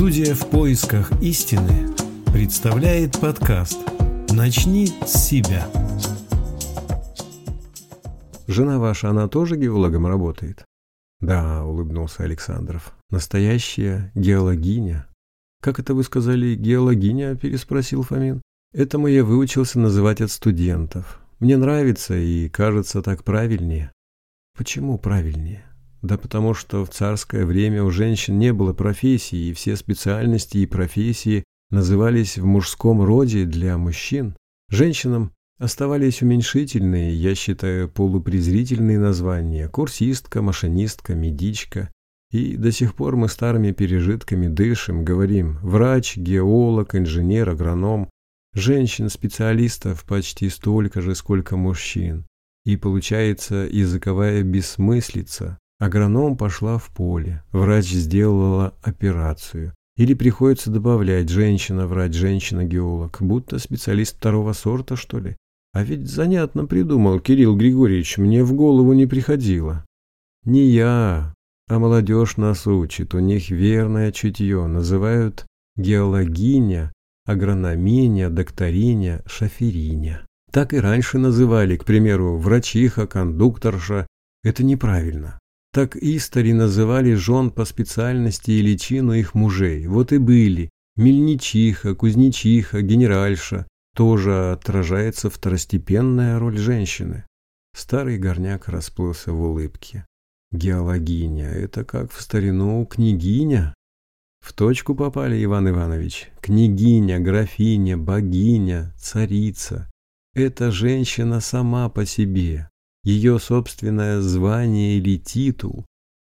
Студия «В поисках истины» представляет подкаст «Начни с себя». Жена ваша, она тоже геологом работает? Да, улыбнулся Александров. Настоящая геологиня. Как это вы сказали, геологиня? Переспросил Фомин. Этому я выучился называть от студентов. Мне нравится и кажется так правильнее. Почему правильнее? Да потому что в царское время у женщин не было профессии, и все специальности и профессии назывались в мужском роде для мужчин. Женщинам оставались уменьшительные, я считаю, полупрезрительные названия – курсистка, машинистка, медичка. И до сих пор мы старыми пережитками дышим, говорим врач, геолог, инженер, агроном. Женщин-специалистов почти столько же, сколько мужчин. И получается языковая бессмыслица. Агроном пошла в поле, врач сделала операцию. Или приходится добавлять женщина-врач, женщина-геолог, будто специалист второго сорта, что ли. А ведь занятно придумал Кирилл Григорьевич, мне в голову не приходило. Не я, а молодежь нас учит, у них верное чутье, называют геологиня, агрономиня, докториня, шофериня. Так и раньше называли, к примеру, врачиха, кондукторша. Это неправильно. Так истори называли жен по специальности и личину их мужей. Вот и были. Мельничиха, кузнечиха, генеральша. Тоже отражается второстепенная роль женщины. Старый горняк расплылся в улыбке. Геологиня – это как в старину княгиня. В точку попали, Иван Иванович. Княгиня, графиня, богиня, царица. Это женщина сама по себе ее собственное звание или титул.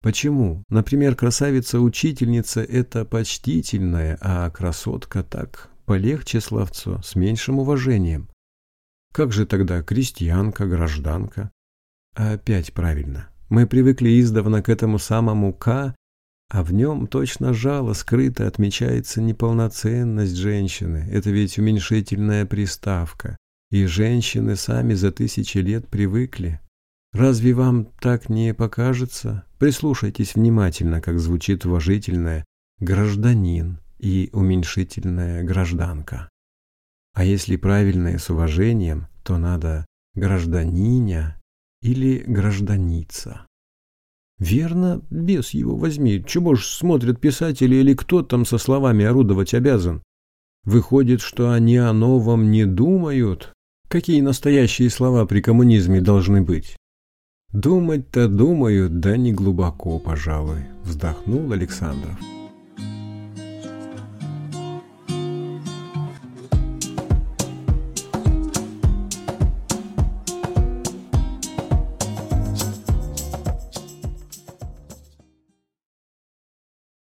Почему? Например, красавица-учительница – это почтительная, а красотка так полегче словцо, с меньшим уважением. Как же тогда крестьянка, гражданка? Опять правильно. Мы привыкли издавна к этому самому «к», а в нем точно жало скрыто отмечается неполноценность женщины. Это ведь уменьшительная приставка. И женщины сами за тысячи лет привыкли. Разве вам так не покажется? Прислушайтесь внимательно, как звучит уважительное «гражданин» и уменьшительная «гражданка». А если правильное с уважением, то надо «гражданиня» или «гражданица». Верно, без его возьми. Чего ж смотрят писатели или кто там со словами орудовать обязан? Выходит, что они о новом не думают? Какие настоящие слова при коммунизме должны быть? Думать-то думаю, да не глубоко, пожалуй, вздохнул Александров.